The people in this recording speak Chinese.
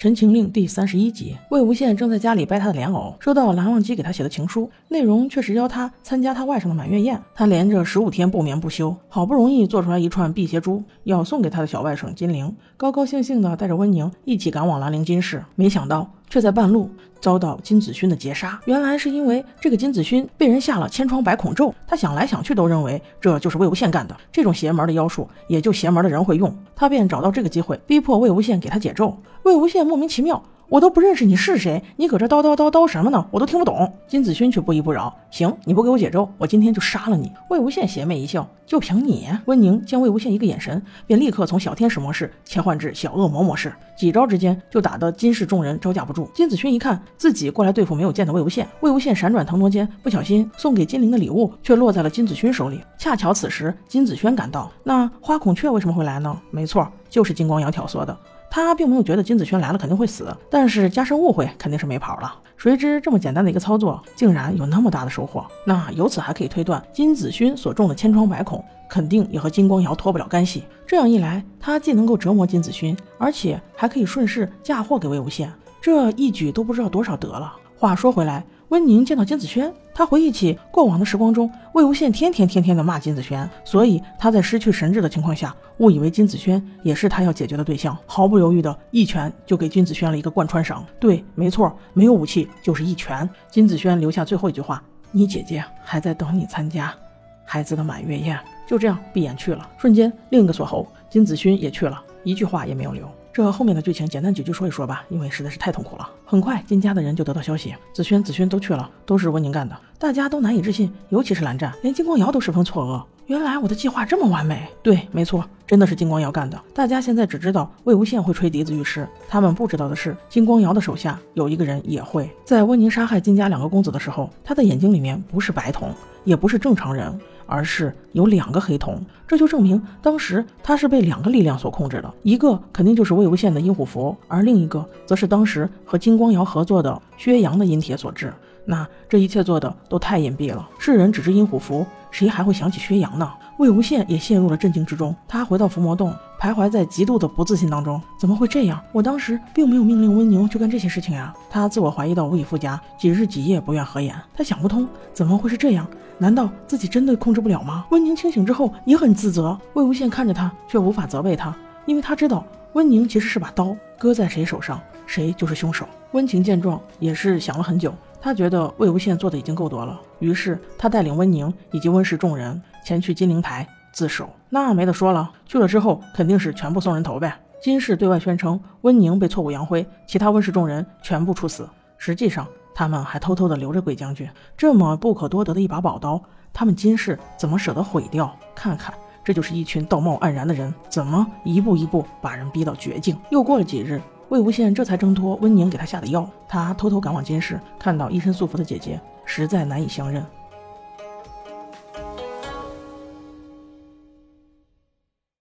《陈情令》第三十一集，魏无羡正在家里掰他的莲藕，收到蓝忘机给他写的情书，内容却是邀他参加他外甥的满月宴。他连着十五天不眠不休，好不容易做出来一串辟邪珠，要送给他的小外甥金陵，高高兴兴的带着温宁一起赶往兰陵金氏，没想到。却在半路遭到金子勋的劫杀。原来是因为这个金子勋被人下了千疮百孔咒，他想来想去都认为这就是魏无羡干的。这种邪门的妖术，也就邪门的人会用。他便找到这个机会，逼迫魏无羡给他解咒。魏无羡莫名其妙。我都不认识你是谁，你搁这叨叨叨叨什么呢？我都听不懂。金子勋却不依不饶，行，你不给我解咒，我今天就杀了你。魏无羡邪魅一笑，就凭你？温宁见魏无羡一个眼神，便立刻从小天使模式切换至小恶魔模式，几招之间就打得金氏众人招架不住。金子勋一看自己过来对付没有见的魏无羡，魏无羡闪转腾挪间，不小心送给金陵的礼物却落在了金子勋手里。恰巧此时金子轩赶到，那花孔雀为什么会来呢？没错，就是金光瑶挑唆的。他并没有觉得金子轩来了肯定会死，但是加深误会肯定是没跑了。谁知这么简单的一个操作，竟然有那么大的收获。那由此还可以推断，金子勋所中的千疮百孔，肯定也和金光瑶脱不了干系。这样一来，他既能够折磨金子勋，而且还可以顺势嫁祸给魏无羡，这一举都不知道多少得了。话说回来。温宁见到金子轩，他回忆起过往的时光中，魏无羡天天天天的骂金子轩，所以他在失去神智的情况下，误以为金子轩也是他要解决的对象，毫不犹豫的一拳就给金子轩了一个贯穿伤。对，没错，没有武器就是一拳。金子轩留下最后一句话：“你姐姐还在等你参加孩子的满月宴。”就这样闭眼去了，瞬间另一个锁喉，金子勋也去了，一句话也没有留。这后面的剧情简单几句说一说吧，因为实在是太痛苦了。很快，金家的人就得到消息，子轩、子轩都去了，都是温宁干的。大家都难以置信，尤其是蓝湛，连金光瑶都十分错愕。原来我的计划这么完美？对，没错，真的是金光瑶干的。大家现在只知道魏无羡会吹笛子御诗，他们不知道的是，金光瑶的手下有一个人也会。在温宁杀害金家两个公子的时候，他的眼睛里面不是白瞳，也不是正常人。而是有两个黑瞳，这就证明当时他是被两个力量所控制的，一个肯定就是魏无羡的阴虎符，而另一个则是当时和金光瑶合作的薛洋的阴铁所致。那这一切做的都太隐蔽了，世人只知阴虎符，谁还会想起薛洋呢？魏无羡也陷入了震惊之中，他回到伏魔洞，徘徊在极度的不自信当中。怎么会这样？我当时并没有命令温宁去干这些事情呀！他自我怀疑到无以复加，几日几夜不愿合眼。他想不通，怎么会是这样？难道自己真的控制不了吗？温宁清醒之后也很自责。魏无羡看着他，却无法责备他，因为他知道温宁其实是把刀搁在谁手上，谁就是凶手。温情见状，也是想了很久。他觉得魏无羡做的已经够多了，于是他带领温宁以及温氏众人前去金陵台自首。那没得说了，去了之后肯定是全部送人头呗。金氏对外宣称温宁被错误扬灰，其他温氏众人全部处死。实际上，他们还偷偷的留着鬼将军。这么不可多得的一把宝刀，他们金氏怎么舍得毁掉？看看，这就是一群道貌岸然的人，怎么一步一步把人逼到绝境？又过了几日。魏无羡这才挣脱温宁给他下的药，他偷偷赶往金氏，看到一身素服的姐姐，实在难以相认。